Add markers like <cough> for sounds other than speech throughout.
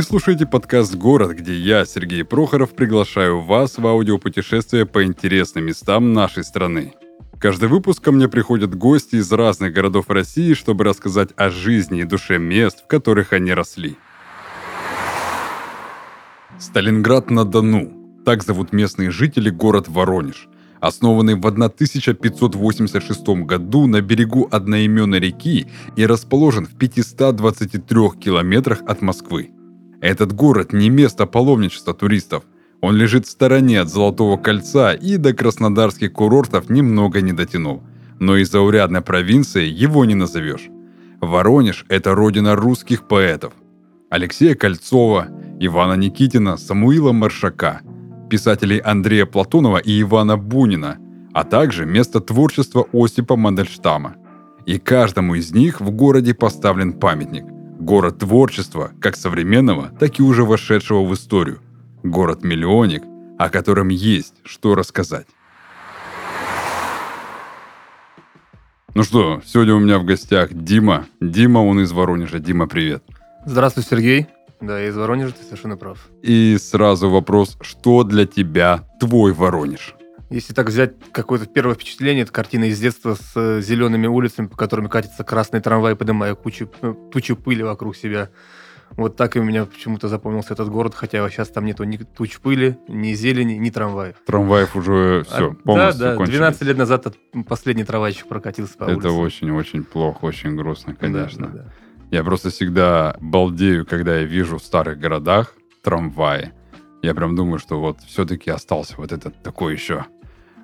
Вы слушаете подкаст «Город», где я, Сергей Прохоров, приглашаю вас в аудиопутешествие по интересным местам нашей страны. Каждый выпуск ко мне приходят гости из разных городов России, чтобы рассказать о жизни и душе мест, в которых они росли. Сталинград-на-Дону. Так зовут местные жители город Воронеж. Основанный в 1586 году на берегу одноименной реки и расположен в 523 километрах от Москвы. Этот город не место паломничества туристов. Он лежит в стороне от Золотого кольца и до краснодарских курортов немного не дотянул. Но из заурядной провинции его не назовешь. Воронеж – это родина русских поэтов. Алексея Кольцова, Ивана Никитина, Самуила Маршака, писателей Андрея Платонова и Ивана Бунина, а также место творчества Осипа Мандельштама. И каждому из них в городе поставлен памятник. Город творчества, как современного, так и уже вошедшего в историю. Город-миллионник, о котором есть что рассказать. Ну что, сегодня у меня в гостях Дима. Дима, он из Воронежа. Дима, привет. Здравствуй, Сергей. Да, я из Воронежа, ты совершенно прав. И сразу вопрос, что для тебя твой Воронеж? Если так взять какое-то первое впечатление, это картина из детства с э, зелеными улицами, по которым катится красный трамвай, поднимая кучу, э, тучу пыли вокруг себя. Вот так и у меня почему-то запомнился этот город, хотя сейчас там нету ни туч пыли, ни зелени, ни трамваев. Трамваев уже все, А, полностью Да, да, кончились. 12 лет назад последний трамвайчик прокатился по Это очень-очень плохо, очень грустно, Да, конечно. да, да. Я просто всегда балдею, когда я вижу в старых городах трамваи. Я прям думаю, что вот все-таки остался вот этот такой еще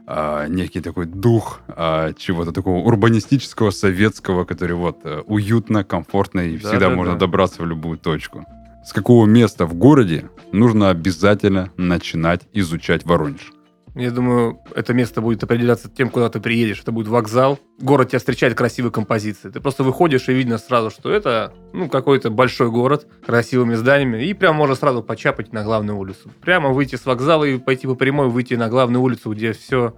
а, некий такой дух а, чего-то такого урбанистического, советского, который вот э, уютно, комфортно и Да, всегда да, можно да. добраться в любую точку. С какого места в городе нужно обязательно начинать изучать Воронеж? Я думаю, это место будет определяться тем, куда ты приедешь. Это будет вокзал. Город тебя встречает красивой композицией. Ты просто выходишь и видно сразу, что это ну, какой-то большой город красивыми зданиями. И прям можно сразу почапать на главную улицу. Прямо выйти с вокзала и пойти по прямой, выйти на главную улицу, где все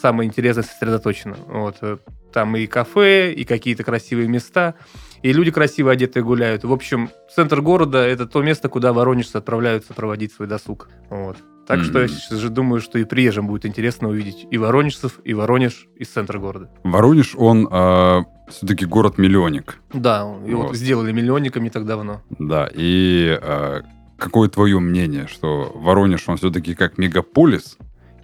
самое интересное сосредоточено. Вот. э, Там и кафе, и какие-то красивые места, и люди красиво одетые гуляют. В общем, центр города – это то место, куда воронежцы отправляются проводить свой досуг. Вот. Так что я сейчас же думаю, что и приезжим будет интересно увидеть и воронежцев, и Воронеж из центра города. Воронеж, он все-таки город-миллионник. Да, его Вот. сделали миллионником не так давно. Да, и э, какое твое мнение, что Воронеж, он все-таки как мегаполис,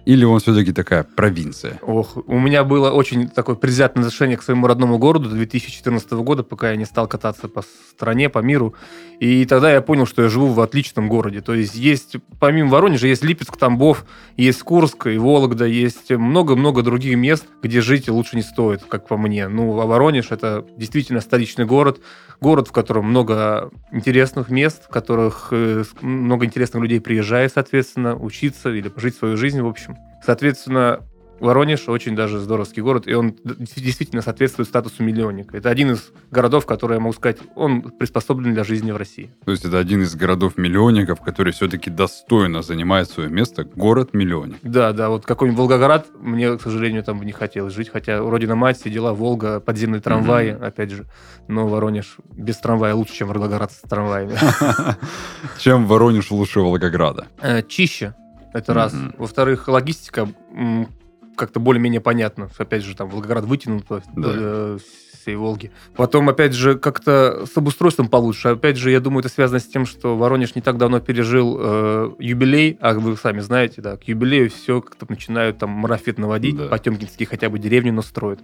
или он все-таки такая провинция? Ох, у меня было очень такое предвзятое отношение к своему родному городу до 2014 года, пока я не стал кататься по стране, по миру. И тогда я понял, что я живу в отличном городе. То есть есть, помимо Воронежа, есть Липецк, Тамбов, есть Курск и Вологда, есть много-много других мест, где жить лучше не стоит, как по мне. Ну, а Воронеж — это действительно столичный город, город, в котором много интересных мест, в которых э, много интересных людей приезжает, соответственно, учиться или пожить свою жизнь, в общем. Соответственно, Воронеж очень даже здоровский город, и он действительно соответствует статусу миллионника. Это один из городов, который, я могу сказать, он приспособлен для жизни в России. То есть это один из городов-миллионников, который все-таки достойно занимает свое место, город-миллионник. Да, да, вот какой-нибудь Волгоград, мне, к сожалению, там бы не хотелось жить, хотя Родина-мать, все дела, Волга, подземные трамваи, Мгм. опять же. Но Воронеж без трамвая лучше, чем Волгоград с трамваями. <laughs> Чем Воронеж лучше Волгограда? Э, Чище, это раз. Во-вторых, логистика как-то более-менее понятна. Опять же, там Волгоград вытянут Да. э, всей Волги. Потом, опять же, как-то с обустройством получше. Опять же, я думаю, это связано с тем, что Воронеж не так давно пережил э, юбилей, а вы сами знаете, да, к юбилею все как-то начинают там марафет наводить, Да. потемкинские хотя бы деревню настроят.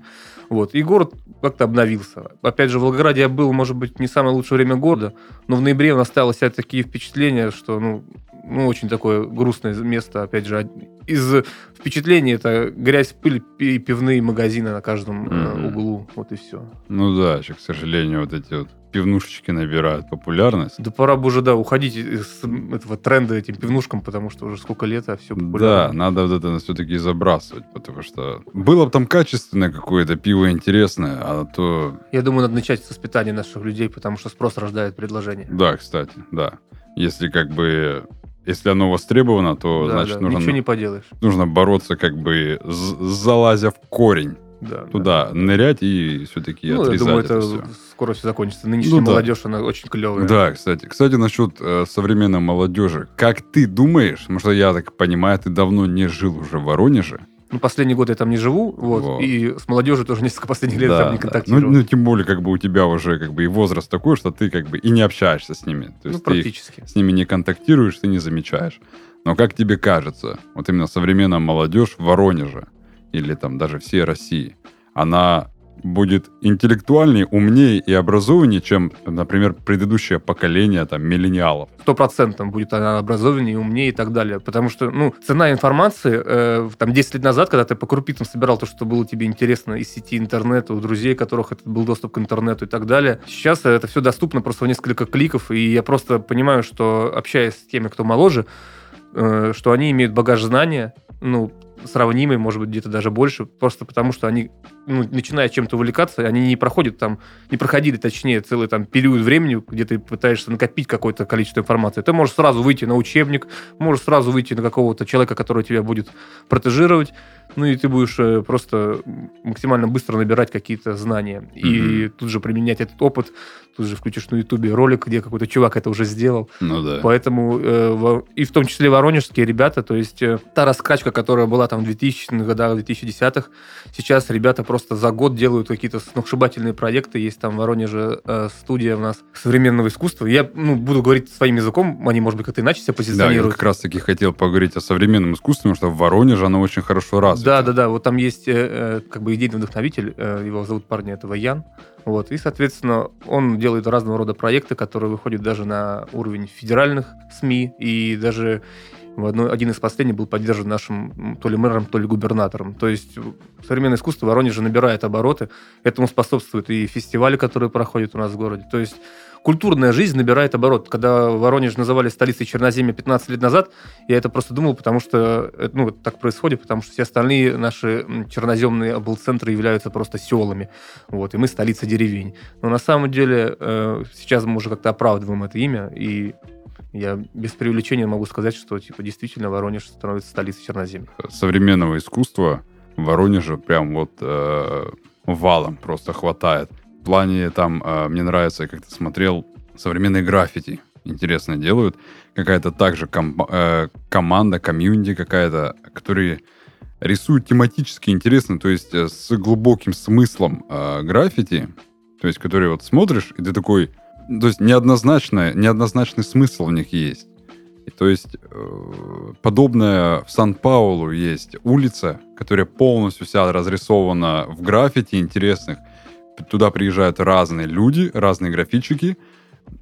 Вот. И город как-то обновился. Опять же, в Волгограде я был, может быть, не самое лучшее время года, но в ноябре у нас осталось такие впечатления, что, ну, ну, очень такое грустное место, опять же, из впечатлений это грязь, пыль и пивные магазины на каждом Мгм. углу, вот и все. Ну да, еще, к сожалению, вот эти вот пивнушечки набирают популярность. Да пора бы уже, да, уходить из этого тренда этим пивнушкам, потому что уже сколько лет, а все Да, надо вот это все-таки забрасывать, потому что было бы там качественное какое-то пиво интересное, а то... Я думаю, надо начать с воспитания наших людей, потому что спрос рождает предложение. Да, кстати, да. Если как бы... Если оно востребовано, то, Да, значит, да, нужно, Ничего не поделаешь. нужно бороться как бы, залазя в корень. Да, туда нырять и все-таки Ну, я отрезать думаю, это это все. скоро все закончится. Нынешняя Ну да. молодежь, она очень клевая. Да, кстати. Кстати, насчет э, современной молодежи. Как ты думаешь, потому что я так понимаю, ты давно не жил уже в Воронеже. Ну, последний год я там не живу, вот, Вот. и с молодежью тоже несколько последних лет Да, там не да. контактировал. Ну, ну, тем более, как бы у тебя уже как бы и возраст такой, что ты как бы и не общаешься с ними. То Ну, есть ты их практически. с ними не контактируешь, ты не замечаешь. Но как тебе кажется, вот именно современная молодежь в Воронеже или там даже всей России, она будет интеллектуальнее, умнее и образованнее, чем, например, предыдущее поколение там миллениалов. Сто процентов будет она образованнее, умнее и так далее. Потому что, ну, цена информации, э, там, 10 лет назад, когда ты по крупицам собирал то, что было тебе интересно из сети интернета, у друзей, у которых это был доступ к интернету и так далее, сейчас это все доступно просто в несколько кликов, и я просто понимаю, что, общаясь с теми, кто моложе, э, что они имеют багаж знания, ну, сравнимый, может быть, где-то даже больше, просто потому что они, ну, начиная чем-то увлекаться, они не проходят там, не проходили, точнее, целый там период времени, где ты пытаешься накопить какое-то количество информации. Ты можешь сразу выйти на учебник, можешь сразу выйти на какого-то человека, который тебя будет протежировать, ну и ты будешь э, просто максимально быстро набирать какие-то знания. И тут же применять этот опыт, тут же включишь на Ютубе ролик, где какой-то чувак это уже сделал, Ну да. Поэтому э, во- и в том числе воронежские ребята, то есть э, та раскачка, которая была там в 2000-х годах, 2010-х, сейчас ребята просто за год делают какие-то сногсшибательные проекты. Есть там в Воронеже э, студия у нас современного искусства. Я ну, буду говорить своим языком, они, может быть, как-то иначе себя Да, я позиционируют. как раз таки хотел поговорить о современном искусстве, потому что в Воронеже оно очень хорошо развито. Да, да, да. Вот там есть э, э, как бы идейный вдохновитель, э, его зовут парня этого Ян. Вот, и, соответственно, он делает разного рода проекты, которые выходят даже на уровень федеральных СМИ, и даже в одной, один из последних был поддержан нашим то ли мэром, то ли губернатором. То есть современное искусство в Воронеже набирает обороты. Этому способствуют и фестивали, которые проходят у нас в городе. То есть культурная жизнь набирает оборот. Когда Воронеж называли столицей Черноземья 15 лет назад, я это просто думал, потому что это, ну, так происходит, потому что все остальные наши черноземные облцентры являются просто селами. Вот, и мы столица деревень. Но на самом деле э, сейчас мы уже как-то оправдываем это имя, и я без преувеличения могу сказать, что типа действительно Воронеж становится столицей Черноземья. современного искусства в Воронеже прям вот э, валом просто хватает. В плане там, э, мне нравится, я как-то смотрел, современные граффити интересно делают. Какая-то также ком- э, команда, комьюнити какая-то, которые рисуют тематически интересно, то есть э, с глубоким смыслом э, граффити, то есть которые вот смотришь, и ты такой, то есть неоднозначный, неоднозначный смысл в них есть. И то есть э, подобное в Сан-Паулу есть улица, которая полностью вся разрисована в граффити интересных. Туда приезжают разные люди, разные графичики,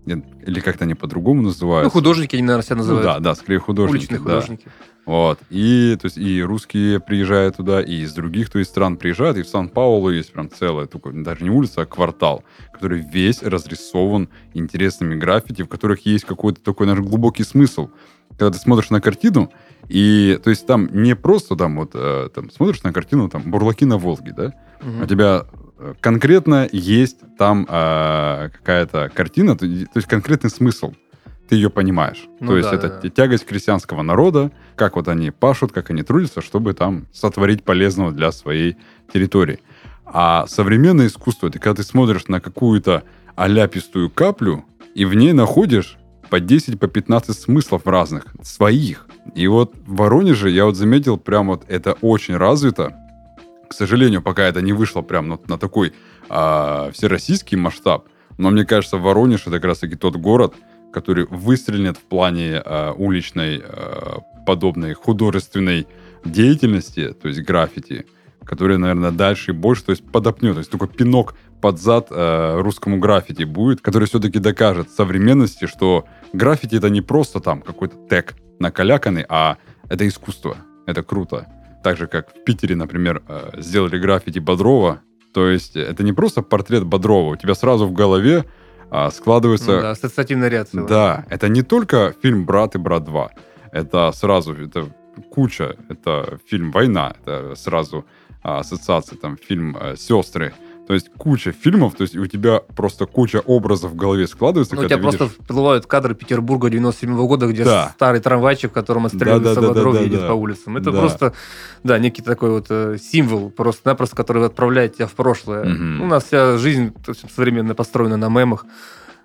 или как-то они по-другому называются. Ну, художники, они, наверное, себя Ну называют. да, да, скорее художники. Уличные да. художники. Вот. И, то есть, и русские приезжают туда, и из других то есть, стран приезжают. И в Сан-Паулу есть прям целая, такой, даже не улица, а квартал, который весь разрисован интересными граффити, в которых есть какой-то такой, наверное, глубокий смысл. Когда ты смотришь на картину, и, то есть, там не просто там вот, э, там, смотришь на картину, там, «Бурлаки на Волге», да? Мгм. У тебя э, конкретно есть там э, какая-то картина, то, то есть конкретный смысл. Ты ее понимаешь. Ну то есть да, это да, да. тягость крестьянского народа, как вот они пашут, как они трудятся, чтобы там сотворить полезного для своей территории. А современное искусство, это когда ты смотришь на какую-то аляпистую каплю, и в ней находишь по 10, по 15 смыслов разных, своих. И вот в Воронеже я вот заметил, прям вот это очень развито. К сожалению, пока это не вышло прям на, на такой а, всероссийский масштаб, но мне кажется, Воронеж это как раз-таки тот город, который выстрелит в плане а, уличной а, подобной художественной деятельности, то есть граффити, который, наверное, дальше и больше, то есть подопнет, то есть такой пинок под зад э, русскому граффити будет, который все-таки докажет современности, что граффити это не просто там какой-то тег накаляканный, а это искусство, это круто. Так же, как в Питере, например, э, сделали граффити Бодрова, то есть это не просто портрет Бодрова, у тебя сразу в голове а, складывается Ну да, ассоциативная реакция. да, это не только фильм «Брат» и «Брат 2». Это сразу, это куча. Это фильм «Война», это сразу а, ассоциация, там, фильм э, «Сестры». То есть куча фильмов, то есть у тебя просто куча образов в голове складывается. Ну, у тебя просто видишь... всплывают кадры Петербурга 97 -го года, где да. старый трамвайчик, в котором отстреливают да, да, Салвадоров, да, да, едет да, по улицам. Это да. просто, да, некий такой вот э, символ, просто-напросто, который отправляет тебя в прошлое. Угу. У нас вся жизнь современная построена на мемах.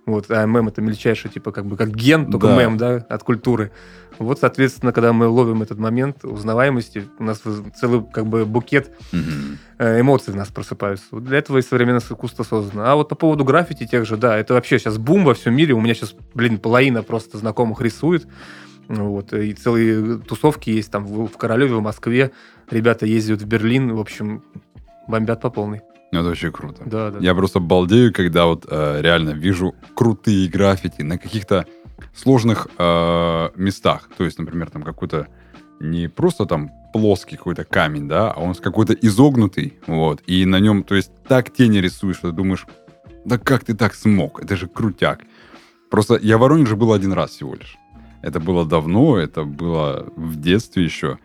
Вот, а мем это мельчайший, типа, как бы как ген, только да. мем, да, от культуры. Вот, соответственно, когда мы ловим этот момент узнаваемости, у нас целый как бы букет mm эмоций в нас просыпаются. Вот для этого и современное искусство создано. А вот по поводу граффити тех же, да, это вообще сейчас бум во всем мире. У меня сейчас, блин, половина просто знакомых рисует. Вот, и целые тусовки есть там в Королеве, в Москве. Ребята ездят в Берлин, в общем, бомбят по полной. Это очень круто. Да, да. Я просто балдею, когда вот э, реально вижу крутые граффити на каких-то сложных э, местах. То есть, например, там какой-то не просто там плоский какой-то камень, да, а он какой-то изогнутый, вот, и на нем, то есть, так тени рисуешь, что ты думаешь, да как ты так смог? Это же крутяк. Просто я в Воронеже был один раз всего лишь. Это было давно, это было в детстве еще.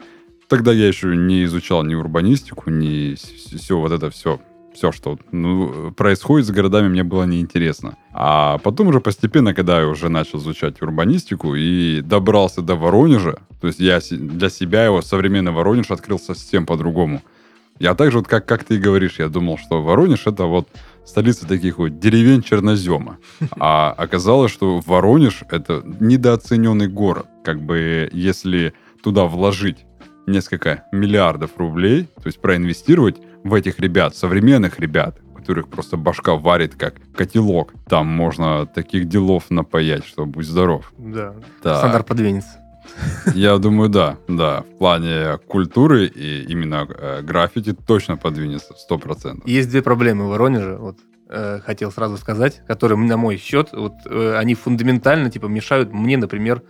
Тогда я еще не изучал ни урбанистику, ни все вот это все все, что ну, происходит с городами, мне было неинтересно. А потом уже постепенно, когда я уже начал изучать урбанистику и добрался до Воронежа, то есть я для себя его современный Воронеж открыл совсем по-другому. Я также, вот как, как ты и говоришь, я думал, что Воронеж это вот столица таких вот деревень чернозема. А оказалось, что Воронеж это недооцененный город. Как бы если туда вложить несколько миллиардов рублей, то есть проинвестировать, в этих ребят, современных ребят, которых просто башка варит как котелок. Там можно таких делов напаять, что будь здоров. Да, да. стандарт подвинется. Я думаю, да, да. В плане культуры и именно э, граффити точно подвинется, сто процентов. Есть две проблемы в Воронеже, вот э, хотел сразу сказать, которые на мой счет, вот э, они фундаментально типа мешают мне, например,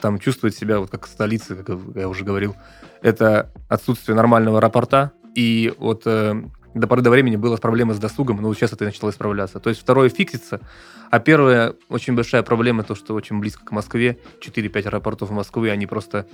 там чувствовать себя вот как столица, как я уже говорил. Это отсутствие нормального аэропорта, и вот э, до поры до времени была проблема с досугом, но сейчас это начало исправляться. То есть второе фиксится, а первая очень большая проблема то, что очень близко к Москве, 4-5 аэропортов Москвы, они просто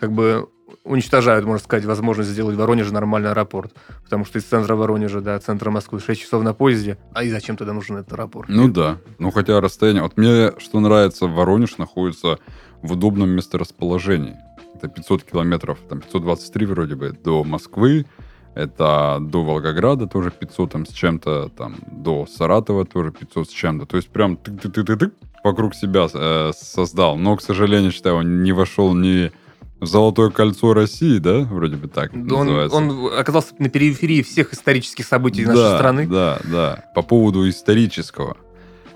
как бы уничтожают, можно сказать, возможность сделать в Воронеже нормальный аэропорт. Потому что из центра Воронежа до центра Москвы 6 часов на поезде. А и зачем тогда нужен этот аэропорт? Ну да. Ну хотя расстояние... Вот мне, что нравится, Воронеж находится в удобном месторасположении. Это 500 километров, там 523 вроде бы, до Москвы. Это до Волгограда тоже 500 там, с чем-то, там до Саратова тоже 500 с чем-то. То есть прям ты ты ты ты ты вокруг себя э, создал. Но, к сожалению, считаю, он не вошел ни в Золотое кольцо России, да, вроде бы так он, называется. Он оказался на периферии всех исторических событий да, нашей страны. Да, да. По поводу исторического.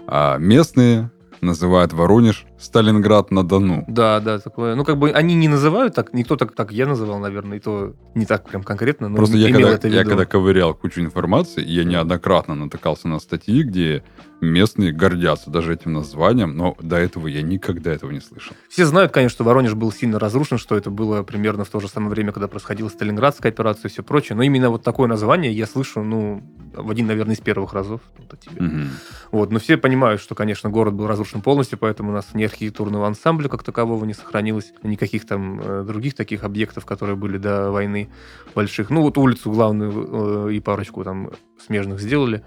А местные называют Воронеж Сталинград на Дону. Да, да, такое. Ну, как бы они не называют так, никто так, так я называл, наверное, и то не так прям конкретно. Но Просто я когда, я когда ковырял кучу информации, я неоднократно натыкался на статьи, где местные гордятся даже этим названием, но до этого я никогда этого не слышал. Все знают, конечно, что Воронеж был сильно разрушен, что это было примерно в то же самое время, когда происходила Сталинградская операция и все прочее, но именно вот такое название я слышу, ну, в один, наверное, из первых разов. Вот. Угу. вот, но все понимают, что, конечно, город был разрушен полностью, поэтому у нас ни архитектурного ансамбля как такового не сохранилось, никаких там э, других таких объектов, которые были до войны больших. Ну, вот улицу главную э, и парочку там смежных сделали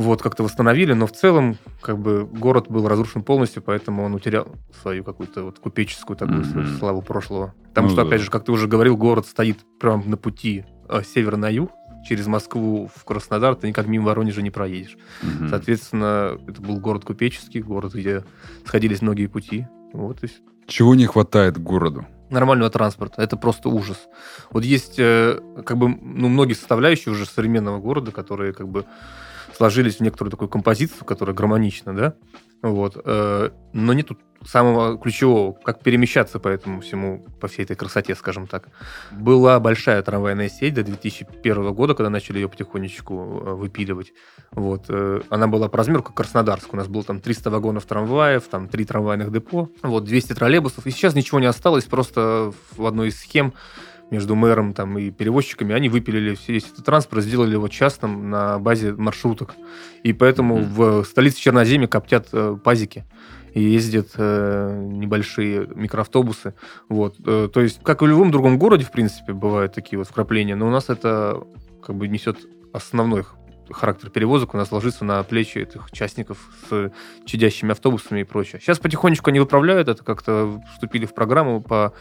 вот, как-то восстановили, но в целом, как бы, город был разрушен полностью, поэтому он утерял свою какую-то вот купеческую такую mm-hmm. славу прошлого. Потому ну, что, да. опять же, как ты уже говорил, город стоит прямо на пути э, север на юг, через Москву в Краснодар, ты никак мимо Воронежа не проедешь. Mm-hmm. Соответственно, это был город купеческий, город, где сходились многие пути. Вот и Чего не хватает городу? нормального транспорта. Это просто ужас. Вот есть э, как бы ну, многие составляющие уже современного города, которые как бы сложились в некоторую такую композицию, которая гармонична, да, вот, э, но нет тут самого ключевого, как перемещаться по этому всему, по всей этой красоте, скажем так. Была большая трамвайная сеть до 2001 года, когда начали ее потихонечку э, выпиливать. Вот. Э, она была по размеру как Краснодарск. У нас было там 300 вагонов трамваев, там 3 трамвайных депо, вот 200 троллейбусов. И сейчас ничего не осталось, просто в одной из схем между мэром там, и перевозчиками, они выпилили весь этот транспорт, сделали его частным на базе маршруток. И поэтому mm-hmm. в столице Черноземья коптят э, пазики и ездят э, небольшие микроавтобусы. Вот. Э, то есть, как и в любом другом городе, в принципе, бывают такие вот вкрапления, но у нас это как бы несет основной характер перевозок у нас ложится на плечи этих участников с чадящими автобусами и прочее. Сейчас потихонечку они выправляют это, как-то вступили в программу по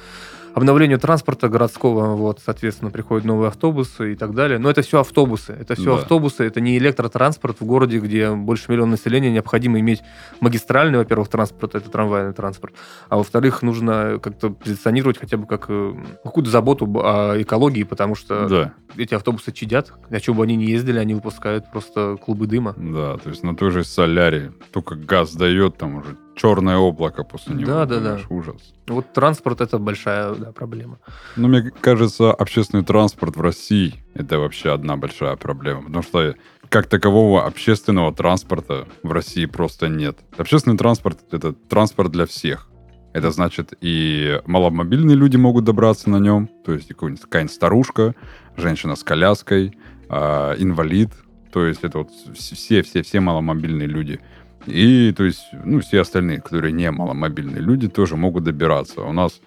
обновлению транспорта городского, вот, соответственно, приходят новые автобусы и так далее. Но это все автобусы. Это все Да. автобусы, это не электротранспорт в городе, где больше миллиона населения, необходимо иметь магистральный, во-первых, транспорт, это трамвайный транспорт, а во-вторых, нужно как-то позиционировать хотя бы как э, какую-то заботу о экологии, потому что Да, эти автобусы чадят, на чем бы они ни ездили, они выпускают просто клубы дыма. да, то есть на той же соляре только газ дает, там уже черное облако после него. Да, да, да. Ужас. Вот транспорт это большая да, проблема. Но мне кажется, общественный транспорт в России это вообще одна большая проблема, потому что как такового общественного транспорта в России просто нет. Общественный транспорт это транспорт для всех. Это значит, и маломобильные люди могут добраться на нем, то есть какая-нибудь старушка, женщина с коляской, а, инвалид, то есть это вот все-все-все маломобильные люди. И, то есть, ну, все остальные, которые не маломобильные люди, тоже могут добираться. У нас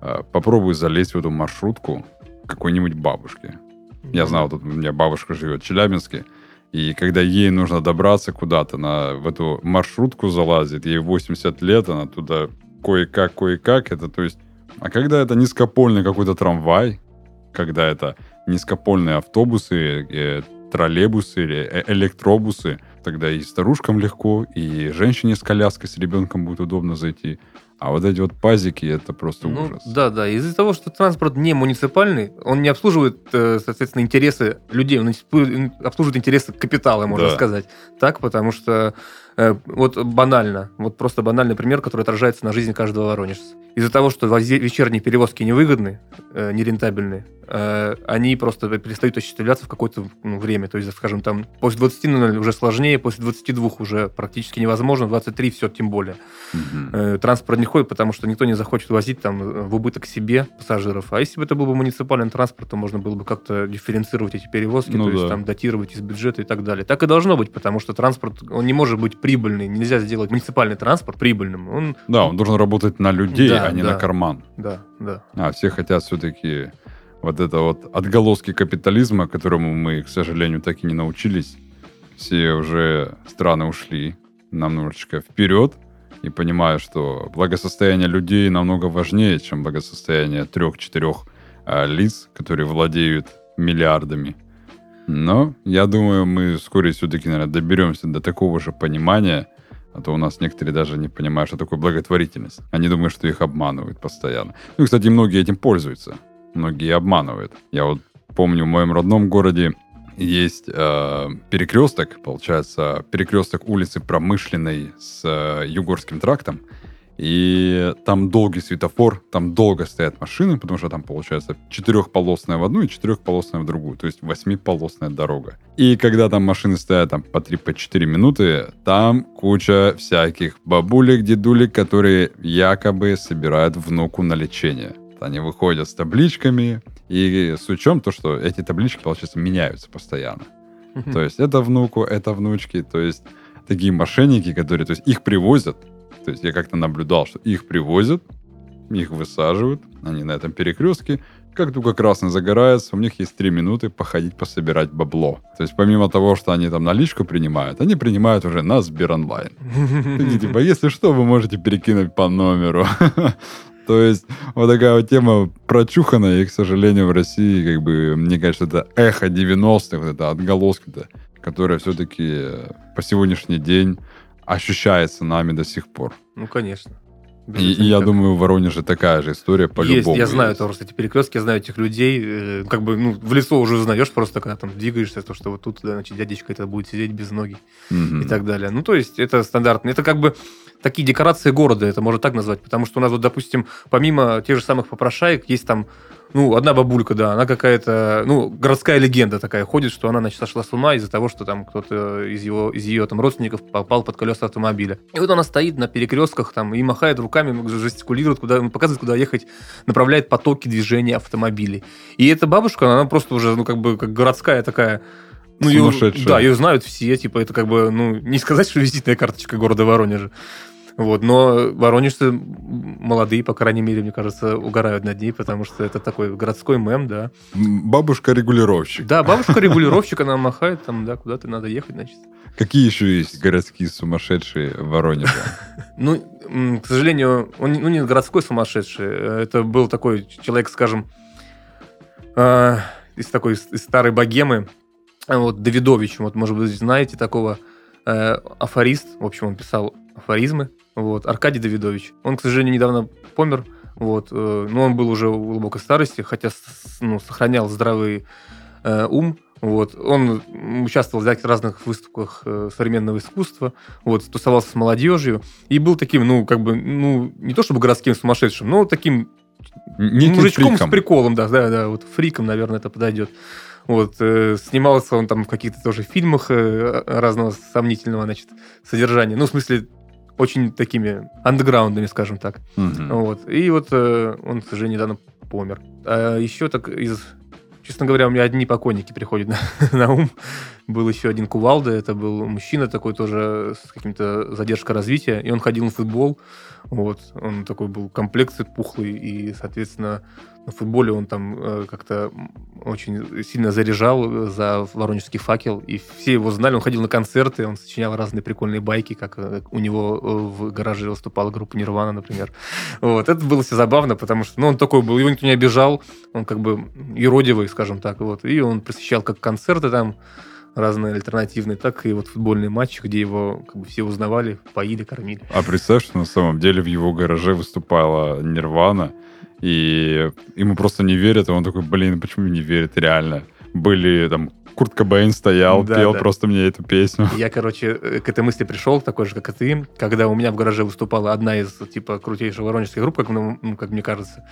а, попробуй залезть в эту маршрутку какой-нибудь бабушки. Я знал, тут у меня бабушка живет в Челябинске, и когда ей нужно добраться куда-то, на, в эту маршрутку залазит, ей 80 лет, она туда кое-как, кое-как, это то есть... А когда это низкопольный какой-то трамвай, когда это низкопольные автобусы, э, троллейбусы или э- электробусы, тогда и старушкам легко, и женщине с коляской, с ребенком будет удобно зайти. А вот эти вот пазики, это просто Ну, ужас. да, да. Из-за того, что транспорт не муниципальный, он не обслуживает, э, соответственно, интересы людей, он обслуживает интересы капитала, можно Да. сказать. Так, потому что вот банально, вот просто банальный пример, который отражается на жизни каждого воронежца. Из-за того, что вечерние перевозки невыгодны, э, нерентабельны, э, они просто перестают осуществляться в какое-то ну, время. То есть, скажем, там после 20.00 уже сложнее, после 22 уже практически невозможно, 23 все тем более э, транспорт не ходит, потому что никто не захочет возить там э, в убыток себе пассажиров. А если бы это был бы муниципальный транспорт, то можно было бы как-то дифференцировать эти перевозки, Ну то есть да. там датировать из бюджета и так далее. Так и должно быть, потому что транспорт, он не может быть прибыльный. Нельзя сделать муниципальный транспорт прибыльным. Он, Да, он должен работать на людей, Да, а не да. на карман. да, да. А все хотят все-таки вот это вот отголоски капитализма, которому мы, к сожалению, так и не научились. Все уже страны ушли нам немножечко вперед и понимаю, что благосостояние людей намного важнее, чем благосостояние трех-четырех а, лиц, которые владеют миллиардами. Но я думаю, мы вскоре все-таки, наверное, доберемся до такого же понимания, а то у нас некоторые даже не понимают, что такое благотворительность. Они думают, что их обманывают постоянно. Ну, кстати, многие этим пользуются. Многие обманывают. Я вот помню, в моем родном городе есть э, перекресток, получается, перекресток улицы Промышленной с э, Югорским трактом. И там долгий светофор, там долго стоят машины, потому что там, получается, четырехполосная в одну и четырехполосная в другую, то есть восьмиполосная дорога. И когда там машины стоят там по 3-4 минуты, там куча всяких бабулек, дедулек, которые якобы собирают внуку на лечение. Они выходят с табличками, и с учетом то, что эти таблички, получается, меняются постоянно. То есть это внуку, это внучки, то есть такие мошенники, которые, то есть их привозят, то есть я как-то наблюдал, что их привозят, их высаживают, они на этом перекрестке, как только красный загорается, у них есть три минуты походить, пособирать бабло. То есть помимо того, что они там наличку принимают, они принимают уже на Сберонлайн. <laughs> Такие, типа, если что, вы можете перекинуть по номеру. <laughs> То есть вот такая вот тема прочуханная, и, к сожалению, в России, как бы, мне кажется, это эхо 90-х, вот это отголоски-то, которое все-таки по сегодняшний день ощущается нами до сих пор. Ну, конечно. И, и я думаю, в Воронеже такая же история по-любому. Есть, я знаю есть. тоже эти перекрестки, я знаю этих людей, э, как бы, ну, в лицо уже узнаешь просто, когда там двигаешься, то, что вот тут, да, значит, дядечка это будет сидеть без ноги Мгм. и так далее. Ну, то есть, это стандартно. Это как бы такие декорации города, это можно так назвать, потому что у нас вот, допустим, помимо тех же самых попрошаек, есть там ну, одна бабулька, да, она какая-то, ну, городская легенда такая ходит, что она, значит, сошла с ума из-за того, что там кто-то из его, из ее там родственников попал под колеса автомобиля. И вот она стоит на перекрестках там и махает руками, жестикулирует, куда, показывает, куда ехать, направляет потоки движения автомобилей. И эта бабушка, она просто уже, ну, как бы, как городская такая, ну, ее, да, ее знают все, типа, это как бы, ну, не сказать, что визитная карточка города Воронежа. Вот, но воронежцы молодые, по крайней мере, мне кажется, угорают над ней, потому что это такой городской мем, да. Бабушка-регулировщик. Да, <laughs> бабушка-регулировщик, она махает там, да, куда-то надо ехать, значит. Какие еще есть городские сумасшедшие в Воронеже? <laughs> Ну, к сожалению, он ну, не городской сумасшедший. Это был такой человек, скажем, э, из такой из старой богемы. А Вот Давидович, вот, может быть, знаете такого э, афорист. В общем, он писал афоризмы. Вот, Аркадий Давидович. Он, к сожалению, недавно помер. Вот, э, но он был уже в глубокой старости, хотя ну, сохранял здравый э, ум. Вот, он участвовал в разных выставках э, современного искусства, вот, тусовался с молодежью и был таким, ну, как бы, ну, не то чтобы городским сумасшедшим, но таким Неким мужичком фриком. с приколом, да, да, да, вот фриком, наверное, это подойдет. Вот, э, снимался он там в каких-то тоже фильмах э, разного сомнительного, значит, содержания. Ну, в смысле, очень такими андеграундными, скажем так. Мгм. Вот. И вот э, он, к сожалению, недавно помер. А еще так из... Честно говоря, у меня одни покойники приходят на, <laughs> на ум. Был еще один Кувалда, это был мужчина такой тоже с каким-то задержкой развития, и он ходил на футбол. Вот. Он такой был комплекции пухлый, и, соответственно, на футболе он там э, как-то очень сильно заряжал за воронежский факел, и все его знали, он ходил на концерты, он сочинял разные прикольные байки, как э, у него э, в гараже выступала группа Нирвана, например. Вот, это было все забавно, потому что, ну, он такой был, его никто не обижал, он как бы юродивый, скажем так, вот, и он посещал как концерты там, разные альтернативные, так и вот футбольные матчи, где его как бы все узнавали, поили, кормили. А представь, что на самом деле в его гараже выступала Нирвана, и ему просто не верят, и он такой, блин, почему не верят, реально. Были там, Курт Кобейн стоял, Да, пел да. просто мне эту песню. Я, короче, э, к этой мысли пришел, такой же, как и ты, когда у меня в гараже выступала одна из, типа, крутейших воронежских групп, как, ну, ну, как мне кажется,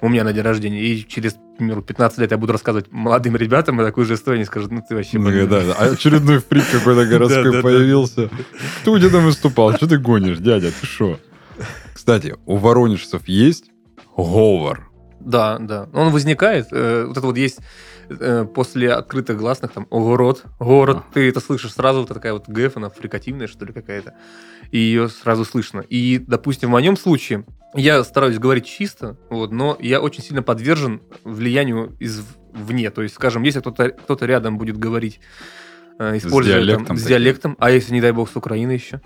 у меня на день рождения, и через, к примеру, 15 лет я буду рассказывать молодым ребятам и такую же историю, они скажут, ну, ты вообще... Ну, да, да. А очередной фрик какой-то <laughs> городской появился. Кто где там выступал? Что ты гонишь, дядя, ты шо? Кстати, у воронежцев есть говор. Да, да. Он возникает. э, вот это вот есть э, после открытых гласных там огород, город. А. Ты это слышишь сразу, вот такая вот гэф, она фрикативная, что ли, какая-то. И ее сразу слышно. И, допустим, в моем случае я стараюсь говорить чисто, вот, но я очень сильно подвержен влиянию извне. То есть, скажем, если кто-то кто рядом будет говорить, э, используя там, диалектом с таким. диалектом, а если, не дай бог, с Украины еще,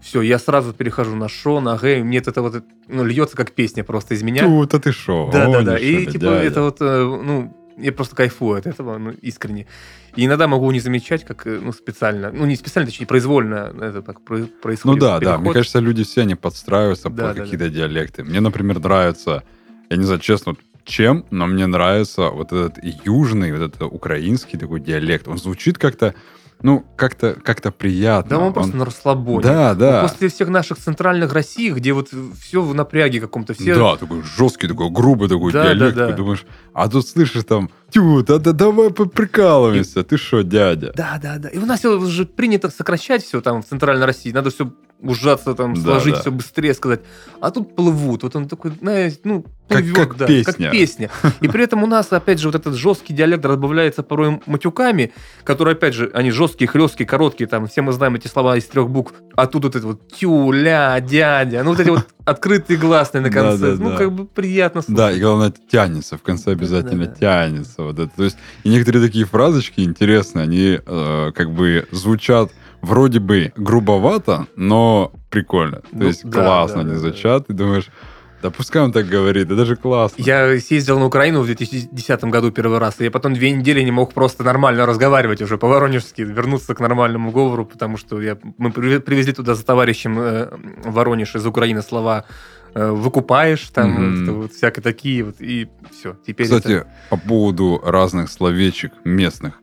все, я сразу перехожу на шо, на гэ, мне это вот ну, льется как песня просто из меня. Тут, а ты шо? Да, да, да. гонишь, И типа дядя? это вот, э, ну, я просто кайфую от этого, ну, искренне. И иногда могу не замечать, как, э, ну, специально, ну, не специально, точнее, произвольно это так Ну происходит. да, да. Мне переход. кажется, люди все они подстраиваются Да, под да, какие-то диалекты. Мне, например, нравится, я не знаю, честно, чем, но мне нравится вот этот южный, вот этот украинский такой диалект. Он звучит как-то, ну, как-то как приятно. Да, он просто на расслабоне. Да, да. После всех наших центральных Россий, где вот все в напряге каком-то, все... Да, такой жесткий, такой грубый такой Да, диалект. да, да. Ты думаешь, а тут слышишь там, тю, да, да давай поприкалываемся. Ты что, дядя? Да, да, да. И у нас уже принято сокращать все там в Центральной России. Надо все ужаться, там, Да, сложить да. все быстрее сказать. А тут плывут. Вот он такой, знаешь, ну, Как- плывет, как да, песня. как песня. И при этом у нас, опять же, вот этот жесткий диалект разбавляется порой матюками, которые, опять же, они жесткие, хлесткие, короткие, там, все мы знаем эти слова из трех букв. А тут вот это вот тю, ля, дядя. Ну, вот эти вот <laughs> открытые гласные на конце. Да, да, Ну, да. как бы приятно слушать. Да, и главное, тянется, в конце обязательно Да-да-да. тянется. Вот это. То есть, и некоторые такие фразочки интересные, они э, как бы звучат вроде бы грубовато, но прикольно. То Ну, есть да, классно да, они да, звучат, и думаешь, да пускай он так говорит, да даже классно. Я съездил на Украину в 2010 году первый раз, и я потом две недели не мог просто нормально разговаривать уже по-воронежски, вернуться к нормальному говору, потому что я, мы приве- привезли туда за товарищем э, Воронеж из Украины слова э, «выкупаешь», там Мгм. вот это вот всякие такие вот, и все. Теперь Кстати, это- по поводу разных словечек местных.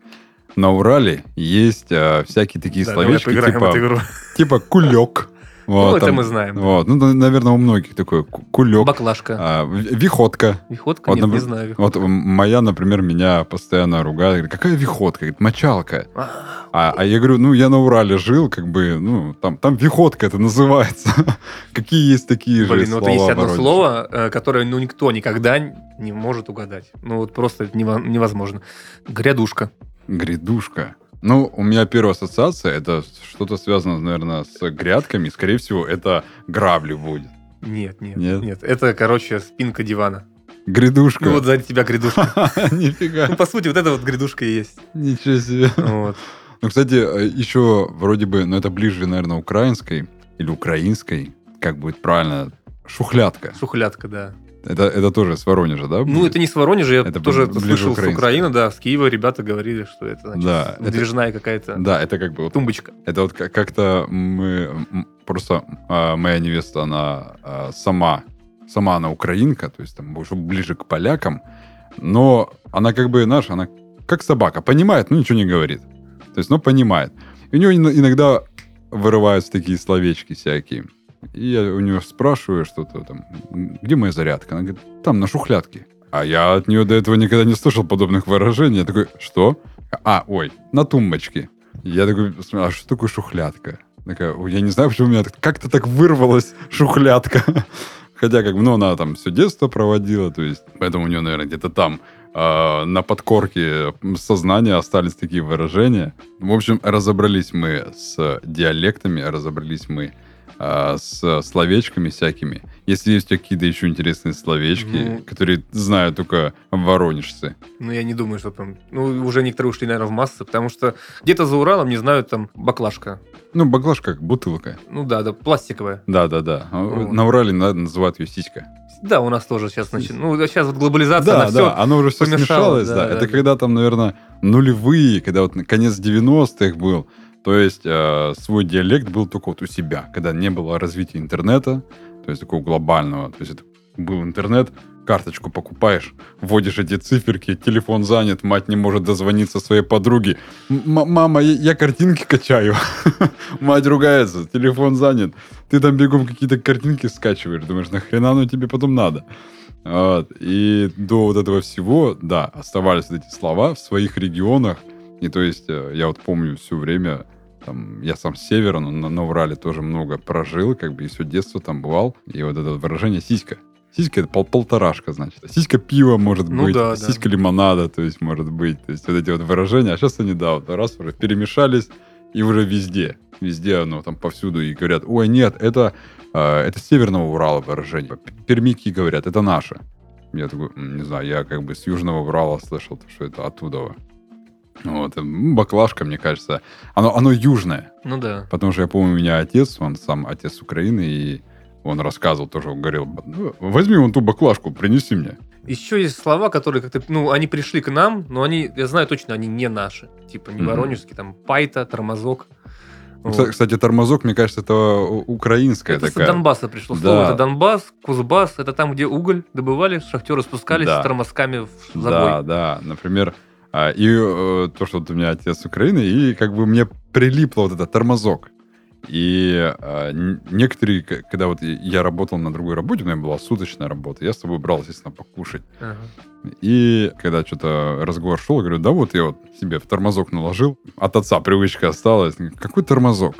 На Урале есть э, всякие такие Да, словечки, типа, типа кулек. <laughs> Ну, Вот, это там- мы знаем. Вот, ну, наверное, у многих такой ку- кулек. Баклажка. А, виходка. Виходка? Вот, Нет, не напр- знаю. виходка. Вот моя, например, меня постоянно ругает. Говорит, какая виходка? Говорит, мочалка. А, А, а я говорю, ну, я на Урале жил, как бы, ну, там, там виходка это называется. <laughs> Какие есть такие же Блин, ну вот слова есть в одно Воронеже? слово, э, которое ну никто никогда не может угадать. Ну вот просто невозможно. Грядушка. Грядушка. Ну, у меня первая ассоциация, это что-то связано, наверное, с грядками. Скорее всего, это грабли будет. Нет, нет, Нет? нет. Это, короче, спинка дивана. Грядушка. Ну вот сзади тебя грядушка. <laughs> Ну, Нифига. по сути, вот это вот грядушка и есть. Ничего себе. Вот. Ну, кстати, э, еще вроде бы, ну, это ближе, наверное, украинской или украинской, как будет правильно, шухлядка. Шухлядка, да. Это, это тоже с Воронежа, да? Ну, это не с Воронежа, я Это тоже слышал с. Украины, да, с Киева ребята говорили, что это, значит, Да, это- выдвижная какая-то Да, это как бы вот тумбочка. Это вот как- как-то мы просто а, моя невеста, она а, сама, сама она украинка, то есть там уже ближе к полякам, но она как бы, знаешь, она как собака, понимает, но ничего не говорит. То есть, но понимает. И у нее ин- иногда вырываются такие словечки всякие. И я у нее спрашиваю что-то там, где моя зарядка? Она говорит, там, на шухлядке. А я от нее до этого никогда не слышал подобных выражений. Я такой, что? А, ой, на тумбочке. Я такой, а что такое шухлядка? Такая, «Ой, я не знаю, почему у меня как-то так вырвалась шухлядка. <laughs> Хотя, как ну, она там все детство проводила, то есть, поэтому у нее, наверное, где-то там э, на подкорке сознания остались такие выражения. В общем, разобрались мы с диалектами, разобрались мы э, с словечками всякими. Если есть какие-то еще интересные словечки, Ну. которые знают только воронежцы. Ну, я не думаю, что там... Ну, уже некоторые ушли, наверное, в массы, потому что где-то за Уралом не знают там баклажка. Ну, баклажка как бутылка. Ну да, да, пластиковая. Да-да-да. Вот. На Урале на- называют ее сиська. Да, у нас тоже сейчас начинает. Ну, сейчас вот глобализация, Да, она да, все... оно уже все смешалось, да, да. Это да. когда там, наверное, нулевые, когда вот конец 90-х был. То есть э, свой диалект был только вот у себя, когда не было развития интернета, то есть такого глобального. То есть это был интернет, карточку покупаешь, вводишь эти циферки, телефон занят, мать не может дозвониться своей подруге. «М- Мама, я, я картинки качаю. <laughs> Мать ругается, телефон занят. Ты там бегом какие-то картинки скачиваешь, думаешь, нахрена оно тебе потом надо? Вот. И до вот этого всего, да, оставались вот эти слова в своих регионах. И то есть э, я вот помню все время, там, я сам с севера, но на, на Урале тоже много прожил, как бы и все детство там бывал. И вот это выражение «сиська». Сиська это пол полторашка, значит. Сиська пива может Ну быть, да, да. сиська лимонада, то есть может быть. То есть вот эти вот выражения. А сейчас они, да, вот раз уже перемешались, и уже везде. Везде оно там повсюду. И говорят, ой, нет, это, э, это северного Урала выражение. Пермики говорят, это наше. Я такой, «М, не знаю, я как бы с Южного Урала слышал, что это оттуда. Вот, м, баклажка, мне кажется, оно, оно южное. Ну да. Потому что я помню, у меня отец, он сам отец Украины, и он рассказывал тоже, он говорил, «Ну, возьми вон ту баклажку, принеси мне. Еще есть слова, которые как-то, ну, они пришли к нам, но они, я знаю точно, они не наши. Типа не Мгм. воронежские, там, пайта, тормозок. Ну, Вот. кстати, тормозок, мне кажется, это украинская Это такая. с Донбасса пришло Да. слово. Это Донбасс, Кузбасс. Это там, где уголь добывали, шахтеры спускались Да. с тормозками в забой. Да, да. Например, а, и э, то, что вот у меня отец Украины, и как бы мне прилипло вот это тормозок. И н- некоторые, когда вот я работал на другой работе, у меня была суточная работа, я с собой брал, естественно, покушать. Ага. И когда что-то разговор шел, я говорю, да вот я вот себе в тормозок наложил. От отца привычка осталась. Какой тормозок?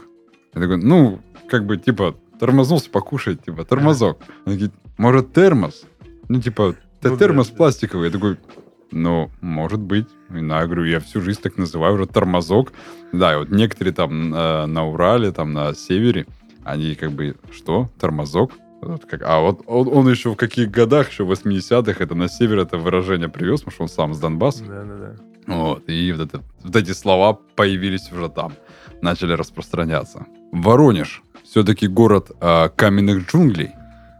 Я такой, ну, как бы, типа, тормознулся покушать, типа, тормозок. Он говорит, может, термос? Ну, типа, Ну термос да. пластиковый. Я такой, ну, может быть. На, я говорю, я всю жизнь так называю уже тормозок. Да, и вот некоторые там э, на Урале, там на севере, они как бы, что, тормозок? Вот как- а вот он, он еще в каких годах, еще в 80-х, это на север это выражение привез, потому что он сам с Донбасса. Да, да, да. Вот, и вот, это- вот эти слова появились уже там, начали распространяться. Воронеж все-таки город а, каменных джунглей?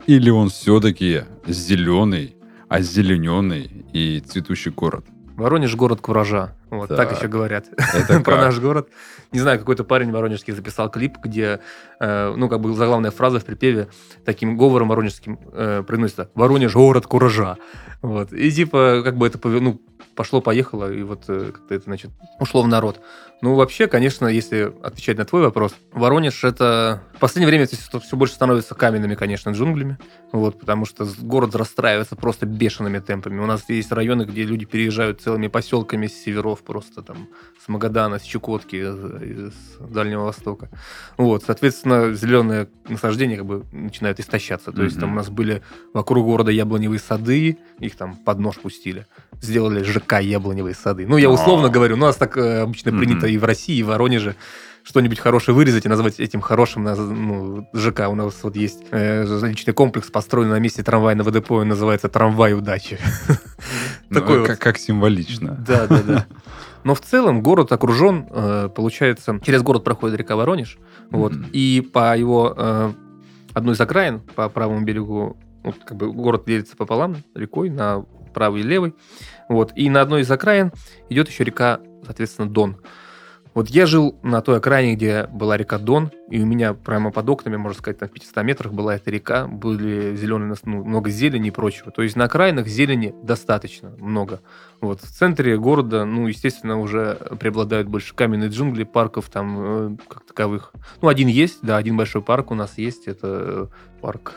Или он все-таки зеленый, озелененный и цветущий город? Воронеж город куража. Вот так, Так. еще говорят Это <laughs> про наш город. Не знаю, какой-то парень воронежский записал клип, где, э, ну, как бы заглавная фраза в припеве таким говором воронежским э, произносится «Воронеж город куража». Вот. И типа, как бы это ну, пошло-поехало, и вот э, как-то это, значит, ушло в народ. Ну, вообще, конечно, если отвечать на твой вопрос, Воронеж это... В последнее время это все больше становится каменными, конечно, джунглями, вот, потому что город расстраивается просто бешеными темпами. У нас есть районы, где люди переезжают целыми поселками с северов, просто там с Магадана, с Чукотки, э, с Дальнего Востока. Вот, соответственно, зеленые насаждения как бы начинают истощаться. То есть там у нас были вокруг города яблоневые сады, их там под нож пустили. Сделали ЖК яблоневые сады. Ну, я условно говорю, у нас так э, обычно принято и в России, и в Воронеже что-нибудь хорошее вырезать и назвать этим хорошим ну, ЖК. У нас вот есть э, личный комплекс, построенный на месте трамвайного депо, и называется «Трамвай удачи». Ну, Такой как, как символично. <laughs> Да, да, да. <laughs> Но в целом город окружен, э, получается, через город проходит река Воронеж, вот, mm-hmm. и по его э, одной из окраин, по правому берегу, вот, как бы город делится пополам рекой на правый и левый, вот, и на одной из окраин идет еще река, соответственно, Дон. Вот я жил на той окраине, где была река Дон, и у меня прямо под окнами, можно сказать, на 500 метрах была эта река, были зеленые, ну, много зелени и прочего. То есть на окраинах зелени достаточно много. Вот в центре города, ну, естественно, уже преобладают больше каменные джунгли, парков там э, как таковых. Ну, один есть, да, один большой парк у нас есть, это парк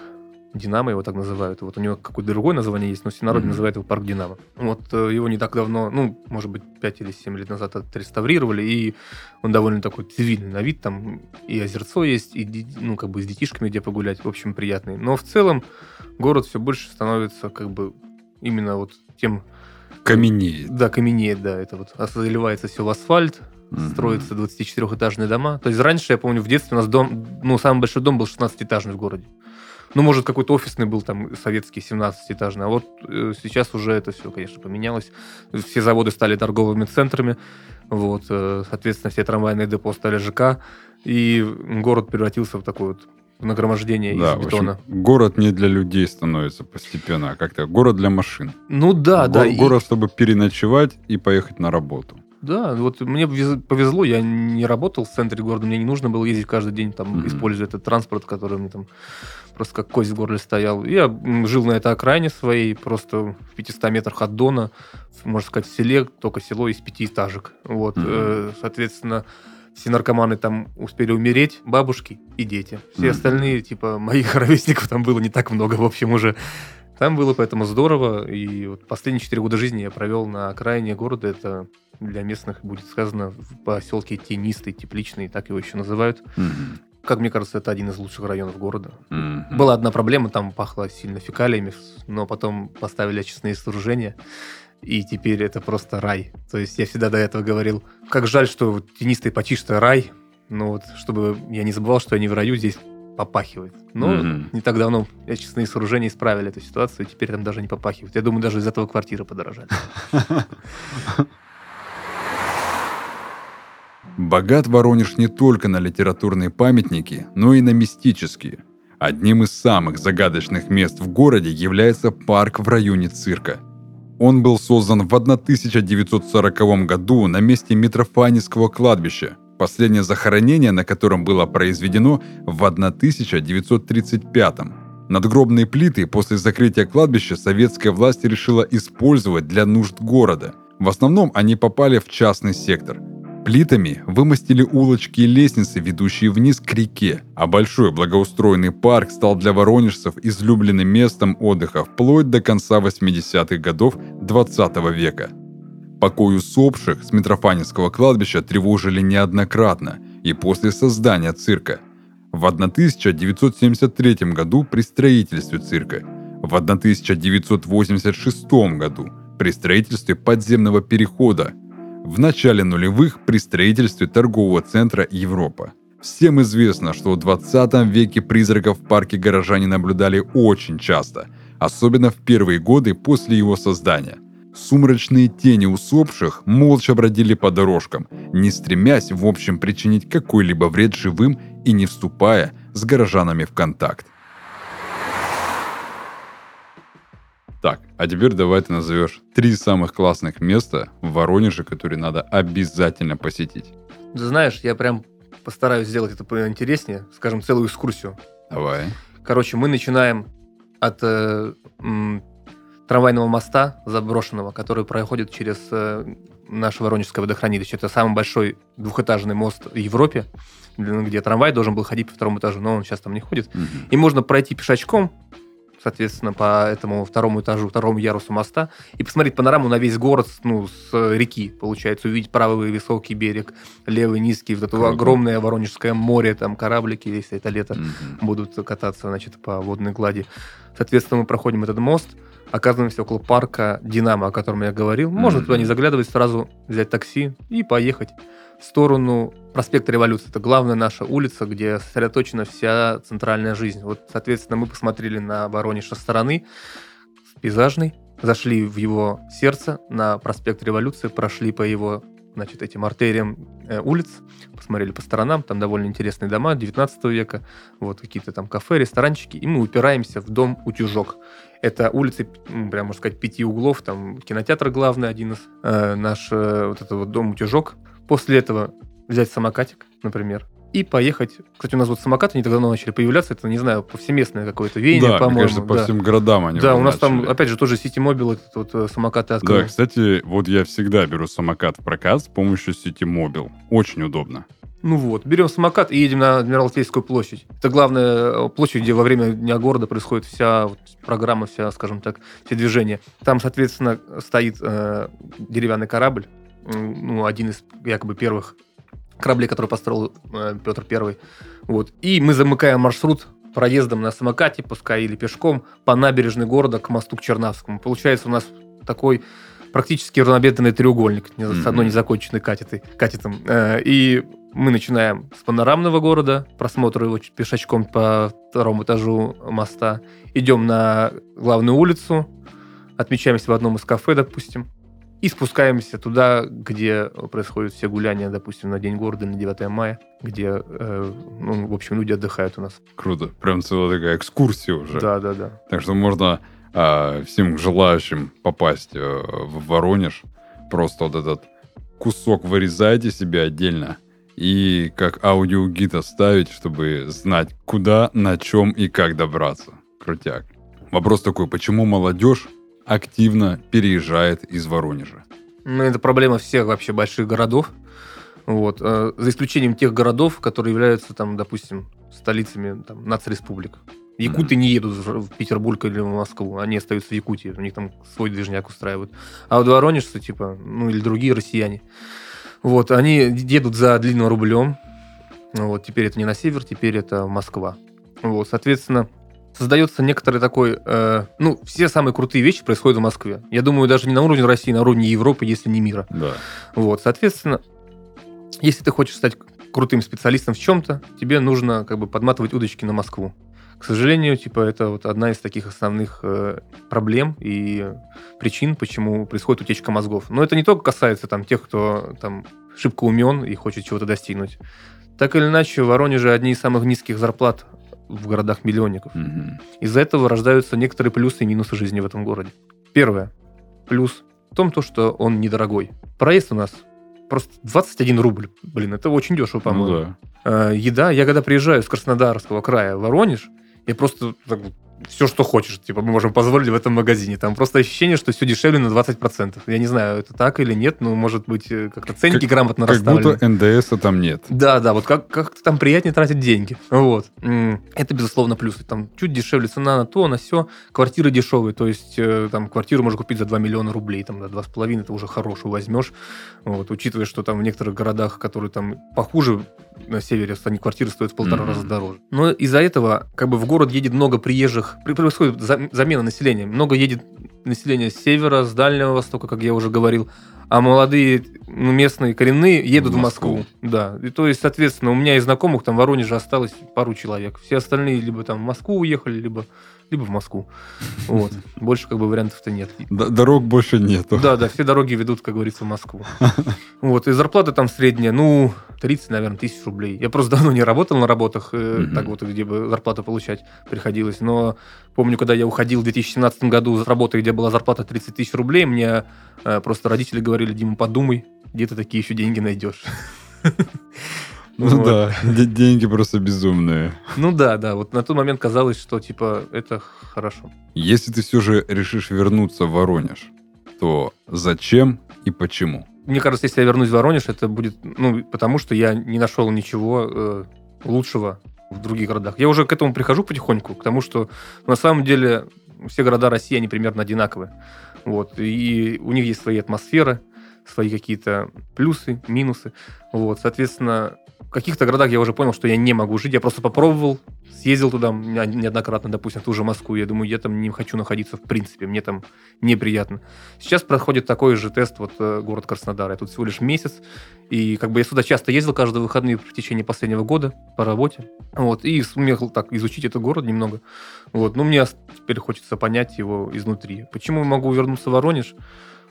Динамо его так называют. Вот у него какое-то другое название есть, но все народы mm-hmm. называют его парк Динамо. Вот э, его не так давно, ну, может быть, 5 или 7 лет назад отреставрировали, и он довольно такой цивильный на вид, там и озерцо есть, и, ну, как бы с детишками где погулять, в общем, приятный. Но в целом город все больше становится как бы именно вот тем... Каменеет. Да, каменеет, да. Это вот заливается все в асфальт, mm-hmm. строятся 24-этажные дома. То есть раньше, я помню, в детстве у нас дом, ну, самый большой дом был 16-этажный в городе. Ну, может, какой-то офисный был там советский 17-этажный. А вот э, сейчас уже это все, конечно, поменялось. Все заводы стали торговыми центрами. Вот, э, соответственно, все трамвайные депо стали ЖК. И город превратился в такое вот нагромождение да, из бетона. Общем, город не для людей становится постепенно, а как-то город для машин. Ну да, Го- да. Город, и... чтобы переночевать и поехать на работу. Да, вот мне повезло, я не работал в центре города, мне не нужно было ездить каждый день, там, mm-hmm. используя этот транспорт, который мне там просто как кость в горле стоял. Я жил на этой окраине своей, просто в 500 метрах от Дона, можно сказать, в селе, только село из пятиэтажек. Вот, mm-hmm. соответственно, все наркоманы там успели умереть, бабушки и дети. Все mm-hmm. остальные, типа, моих <laughs> ровесников там было не так много, в общем, уже. Там было поэтому здорово, и вот последние четыре года жизни я провел на окраине города, это для местных будет сказано в поселке Тенистый, Тепличный, так его еще называют. Mm-hmm. Как мне кажется, это один из лучших районов города. Mm-hmm. Была одна проблема, там пахло сильно фекалиями, но потом поставили очистные сооружения, и теперь это просто рай. То есть я всегда до этого говорил, как жаль, что тенистый почишь рай, но вот чтобы я не забывал, что я не в раю, здесь попахивает. Но mm-hmm. не так давно очистные сооружения исправили эту ситуацию, и теперь там даже не попахивает. Я думаю, даже из этого квартиры подорожали. Богат Воронеж не только на литературные памятники, но и на мистические. Одним из самых загадочных мест в городе является парк в районе цирка. Он был создан в 1940 году на месте Митрофаневского кладбища. Последнее захоронение, на котором было произведено в 1935 Надгробные плиты после закрытия кладбища советская власть решила использовать для нужд города. В основном они попали в частный сектор – Плитами вымостили улочки и лестницы, ведущие вниз к реке, а большой благоустроенный парк стал для воронежцев излюбленным местом отдыха вплоть до конца 80-х годов 20 века. Покой усопших с Митрофаневского кладбища тревожили неоднократно и после создания цирка. В 1973 году при строительстве цирка, в 1986 году при строительстве подземного перехода в начале нулевых при строительстве торгового центра Европа. Всем известно, что в 20 веке призраков в парке горожане наблюдали очень часто, особенно в первые годы после его создания. Сумрачные тени усопших молча бродили по дорожкам, не стремясь в общем причинить какой-либо вред живым и не вступая с горожанами в контакт. Так, а теперь давай ты назовешь три самых классных места в Воронеже, которые надо обязательно посетить. Ты знаешь, я прям постараюсь сделать это поинтереснее, скажем, целую экскурсию. Давай. Короче, мы начинаем от э, м, трамвайного моста заброшенного, который проходит через э, наше Воронежское водохранилище. Это самый большой двухэтажный мост в Европе, где трамвай должен был ходить по второму этажу, но он сейчас там не ходит. Угу. И можно пройти пешочком соответственно, по этому второму этажу, второму ярусу моста, и посмотреть панораму на весь город, ну, с реки, получается, увидеть правый высокий берег, левый низкий, вот это Круто. огромное Воронежское море, там кораблики, если это лето, Мгм. будут кататься, значит, по водной глади. Соответственно, мы проходим этот мост, оказываемся около парка Динамо, о котором я говорил. Можно Мгм. туда не заглядывать, сразу взять такси и поехать в сторону проспекта Революции. Это главная наша улица, где сосредоточена вся центральная жизнь. Вот, соответственно, мы посмотрели на Воронеж со стороны, с пейзажной, зашли в его сердце на проспект Революции, прошли по его значит, этим артериям э, улиц, посмотрели по сторонам, там довольно интересные дома 19 века, вот какие-то там кафе, ресторанчики, и мы упираемся в дом «Утюжок». Это улицы, прям можно сказать, пяти углов, там кинотеатр главный один из, э, наш э, вот этот вот дом «Утюжок». После этого взять самокатик, например, и поехать. Кстати, у нас вот самокаты не так давно начали появляться, это, не знаю, повсеместное какое-то веяние, Да, по-моему. кажется, по да. всем городам они Да, у нас там, начали. опять же, тоже City Mobile, этот вот э, самокаты открыл. Да, кстати, вот я всегда беру самокат в прокат с помощью сети Мобил. Очень удобно. Ну вот, берем самокат и едем на Адмиралтейскую площадь. Это главная э, площадь, где во время Дня города происходит вся вот программа, вся, скажем так, все движения. Там, соответственно, стоит э, деревянный корабль, ну, один из якобы первых кораблей, который построил э, Петр Первый. Вот. И мы замыкаем маршрут проездом на самокате, пускай или пешком, по набережной города к мосту к Чернавскому. Получается у нас такой практически равнобедренный треугольник не- с одной незаконченной катетой, катетом. Э, И мы начинаем с панорамного города, просмотр его пешочком по второму этажу моста. Идем на главную улицу, отмечаемся в одном из кафе, допустим, и спускаемся туда, где происходят все гуляния, допустим, на День города, на 9 мая, где, э, ну, в общем, люди отдыхают у нас. Круто. Прям целая такая экскурсия уже. Да, да, да. Так что можно всем желающим попасть э, в Воронеж, просто вот этот кусок вырезайте себе отдельно и как аудиогид оставить, чтобы знать, куда, на чем и как добраться. Крутяк. Вопрос такой, почему молодежь активно переезжает из Воронежа? Ну, это проблема всех вообще больших городов. Вот. э, За исключением тех городов, которые являются, там, допустим, столицами там, нацреспублик. Якуты не едут в в Петербург или в Москву, они остаются в Якутии, у них там свой движняк устраивают. А вот воронежцы, типа, ну или другие россияне, вот, они едут за длинным рублем. Вот, теперь это не на север, теперь это Москва. Вот, соответственно, создается некоторый такой... э, ну, все самые крутые вещи происходят в Москве. Я думаю, даже не на уровне России, на уровне Европы, если не мира. Да. Вот, соответственно, если ты хочешь стать крутым специалистом в чем-то, тебе нужно как бы подматывать удочки на Москву. К сожалению, типа это вот одна из таких основных э, проблем и причин, почему происходит утечка мозгов. Но это не только касается там тех, кто там шибко умен и хочет чего-то достигнуть. Так или иначе, в Воронеже одни из самых низких зарплат в городах-миллионников. Мгм. Из-за этого рождаются некоторые плюсы и минусы жизни в этом городе. Первое. Плюс в том, то, что он недорогой. Проезд у нас просто 21 рубль. Блин, это очень дешево, Ну по-моему. да. Э, еда. Я когда приезжаю с Краснодарского края в Воронеж, я просто все, что хочешь, типа, мы можем позволить в этом магазине. Там просто ощущение, что все дешевле на 20%. Я не знаю, это так или нет, но, может быть, э, как-то ценники Как- грамотно Как расставлены. будто НДС там нет. Да, да, вот как, как там приятнее тратить деньги. Вот. Это, безусловно, плюсы. Там чуть дешевле цена на то, на все. Квартиры дешевые, то есть э, там квартиру можно купить за 2 миллиона рублей, там на 2,5 это уже хорошую возьмешь. Вот, учитывая, что там в некоторых городах, которые там похуже на севере, они квартиры стоят в полтора Мгм. раза дороже. Но из-за этого как бы в город едет много приезжих, при- происходит за- замена населения. Много едет населения с севера, с Дальнего Востока, как я уже говорил, а молодые ну, местные коренные едут В в Москву. Москву. Да. И то есть, соответственно, у меня из знакомых там в Воронеже осталось пару человек. Все остальные либо там в Москву уехали, либо, либо в Москву. Вот. Больше как бы вариантов-то нет. Дорог больше нету. Да, да, все дороги ведут, как говорится, в Москву. <laughs> Вот, и зарплата там средняя, ну, 30, наверное, тысяч рублей. Я просто <laughs> давно не работал на работах, Мгм. так вот, где бы зарплату получать приходилось. Но помню, когда я уходил в 2017 году с работы, где была зарплата 30 тысяч рублей, мне э, просто родители говорили, Дима, подумай, где ты такие еще деньги найдешь. <laughs> Ну Вот. да, де- деньги просто безумные. Ну да, да, вот на тот момент казалось, что типа это хорошо. Если ты все же решишь вернуться в Воронеж, то зачем и почему? Мне кажется, если я вернусь в Воронеж, это будет, ну, потому что я не нашел ничего э, лучшего в других городах. Я уже к этому прихожу потихоньку, к тому, что на самом деле все города России, они примерно одинаковые. Вот. И у них есть свои атмосферы, свои какие-то плюсы, минусы. Вот. Соответственно, в каких-то городах я уже понял, что я не могу жить. Я просто попробовал, съездил туда неоднократно, допустим, в ту же Москву. Я думаю, я там не хочу находиться в принципе. Мне там неприятно. Сейчас проходит такой же тест вот э, город Краснодар. Я тут всего лишь месяц. И как бы я сюда часто ездил каждые выходные в течение последнего года по работе. Вот. И сумел так изучить этот город немного. Вот. Но мне теперь хочется понять его изнутри. Почему могу вернуться в Воронеж?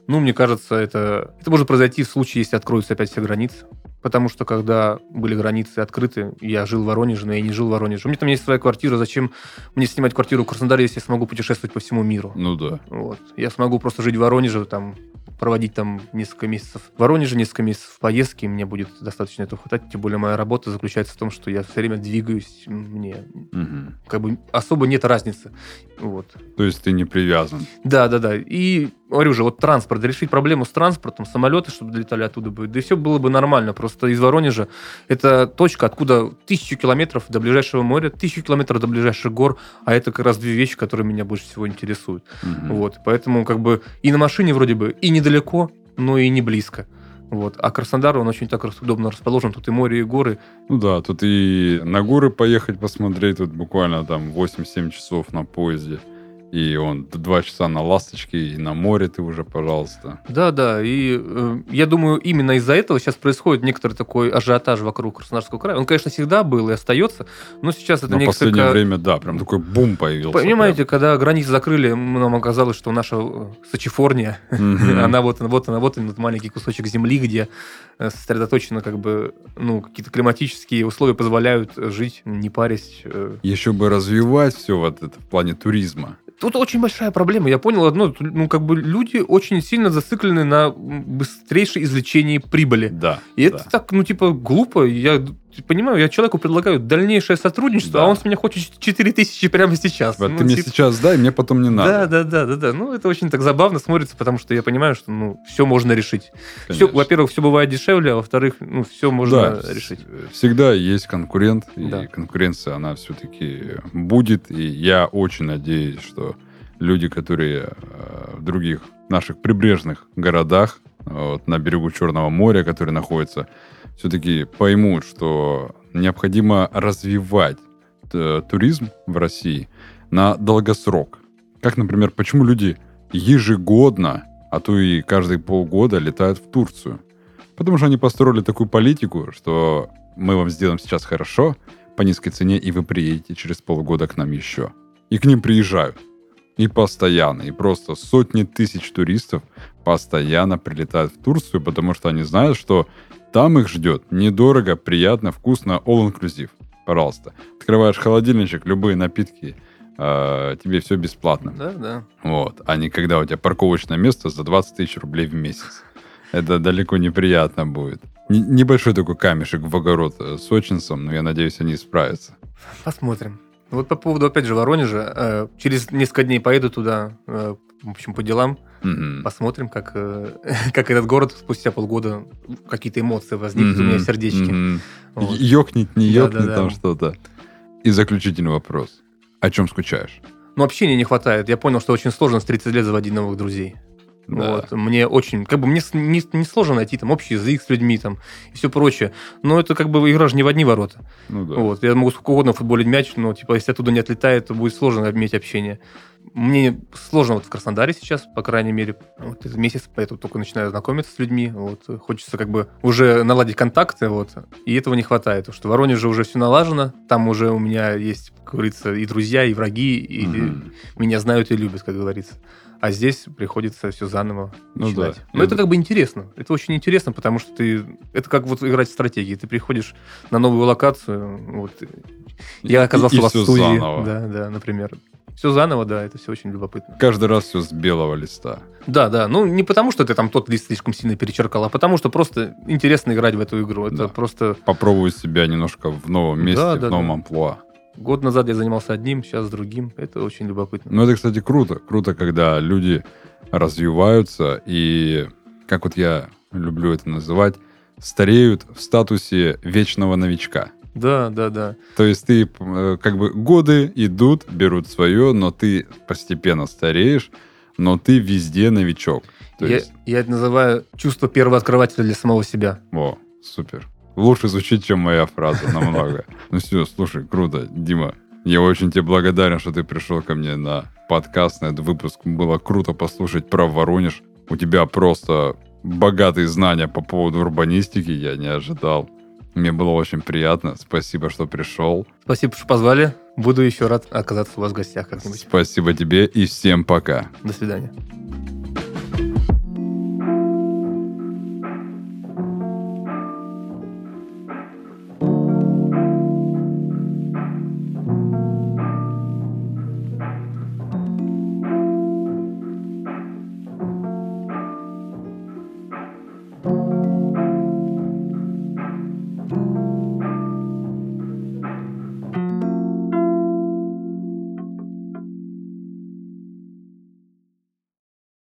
Ну, мне кажется, это, это может произойти в случае, если откроются опять все границы. Потому что когда были границы открыты, я жил в Воронеже, но я не жил в Воронеже. У меня там есть своя квартира. Зачем мне снимать квартиру в Краснодаре, если я смогу путешествовать по всему миру? Ну да. Вот. Я смогу просто жить в Воронеже, там, проводить там несколько месяцев в Воронеже, несколько месяцев в поездке, мне будет достаточно этого хватать. Тем более моя работа заключается в том, что я все время двигаюсь, мне угу. как бы особо нет разницы. Вот. То есть ты не привязан? Да, да, да. И говорю же, вот транспорт, решить проблему с транспортом, самолеты, чтобы долетали оттуда бы, да и все было бы нормально. Просто из Воронежа это точка, откуда тысячу километров до ближайшего моря, тысячу километров до ближайших гор, а это как раз две вещи, которые меня больше всего интересуют. Угу. Вот, поэтому как бы и на машине вроде бы и недалеко, но и не близко. Вот. А Краснодар, он очень так удобно расположен. Тут и море, и горы. Ну да, тут и на горы поехать посмотреть. Тут буквально там 8-7 часов на поезде. И он два часа на ласточке, и на море ты уже, пожалуйста. Да, да. И э, я думаю, именно из-за этого сейчас происходит некоторый такой ажиотаж вокруг Краснодарского края. Он, конечно, всегда был и остается, но сейчас это но несколько... в последнее время, да, прям такой бум появился. Понимаете, прям. когда границы закрыли, нам оказалось, что наша э, Сочифорния, <laughs> она вот, вот она, вот этот маленький кусочек земли, где э, сосредоточено как бы, ну, какие-то климатические условия позволяют жить, не парясь. Э. Еще бы развивать все вот это в плане туризма тут очень большая проблема. Я понял одно, ну, как бы люди очень сильно зациклены на быстрейшее извлечении прибыли. Да. И да. это так, ну, типа, глупо. Я понимаю, я человеку предлагаю дальнейшее сотрудничество, да. а он с меня хочет 4 тысячи прямо сейчас. Вот ну, ты мне типа... сейчас дай, мне потом не надо. Да, да, да, да, да. Ну, это очень так забавно смотрится, потому что я понимаю, что, ну, все можно решить. Все, во-первых, все бывает дешевле, а во-вторых, ну, все можно да, решить. Всегда есть конкурент, да. и конкуренция, она все-таки будет, и я очень надеюсь, что люди, которые э, в других наших прибрежных городах, вот, на берегу Черного моря, которые находятся, все-таки поймут, что необходимо развивать э, туризм в России на долгосрок. Как, например, почему люди ежегодно, а то и каждые полгода летают в Турцию? Потому что они построили такую политику, что мы вам сделаем сейчас хорошо, по низкой цене, и вы приедете через полгода к нам еще. И к ним приезжают. И постоянно. И просто сотни тысяч туристов постоянно прилетают в Турцию, потому что они знают, что там их ждет недорого, приятно, вкусно, all-inclusive. Пожалуйста. Открываешь холодильничек, любые напитки, э, тебе все бесплатно. Да, да. Вот. А не когда у тебя парковочное место за 20 тысяч рублей в месяц. Это далеко неприятно будет. Н- небольшой такой камешек в огород э, с сочинцем, но я надеюсь, они справятся. Посмотрим. Вот по поводу, опять же, Воронежа. Э, через несколько дней поеду туда, э, в общем, по делам. Mm-hmm. Посмотрим, как, э, <laughs> как этот город спустя полгода какие-то эмоции возникнут mm-hmm. у меня в сердечке. Mm-hmm. Вот. Ёкнет, не ёкнет да, да, там да. что-то. И заключительный вопрос. О чем скучаешь? Ну, общения не хватает. Я понял, что очень сложно с 30 лет заводить новых друзей. Да. Вот. Мне очень, как бы мне не, не сложно найти там общий язык с людьми там и все прочее. Но это как бы игра же не в одни ворота. Ну, да. Вот. Я могу сколько угодно футболить мяч, но типа если оттуда не отлетает, то будет сложно иметь общение. Мне сложно вот в Краснодаре сейчас, по крайней мере, вот месяц, поэтому только начинаю знакомиться с людьми. Вот. Хочется как бы уже наладить контакты, вот. И этого не хватает, потому что в Воронеже уже все налажено, там уже у меня есть, как говорится, и друзья, и враги, и mm-hmm. меня знают и любят, как говорится. А здесь приходится все заново ну, начинать. Да. Но это... это как бы интересно. Это очень интересно, потому что ты... Это как вот играть в стратегии. Ты приходишь на новую локацию. Вот. Я оказался и, и в студии. Заново. Да, да, например. Все заново, да, это все очень любопытно. Каждый раз все с белого листа. Да, да. Ну, не потому, что ты там тот лист слишком сильно перечеркал, а потому, что просто интересно играть в эту игру. Это да. просто... Попробовать себя немножко в новом месте, да, да, в новом да. амплуа. Год назад я занимался одним, сейчас другим. Это очень любопытно. Ну, это, кстати, круто. Круто, когда люди развиваются и, как вот я люблю это называть, стареют в статусе вечного новичка. Да, да, да. То есть ты э, как бы годы идут, берут свое, но ты постепенно стареешь, но ты везде новичок. То Я, есть, я это называю чувство первого открывателя для самого себя. о, супер. Лучше звучит, чем моя фраза, намного. <laughs> Ну все, слушай, круто. Дима, я очень тебе благодарен, что ты пришел ко мне на подкаст, на этот выпуск. Было круто послушать про Воронеж. У тебя просто богатые знания по поводу урбанистики, я не ожидал. Мне было очень приятно. Спасибо, что пришел. Спасибо, что позвали. Буду еще рад оказаться у вас в гостях как-нибудь. Спасибо тебе и всем пока. До свидания.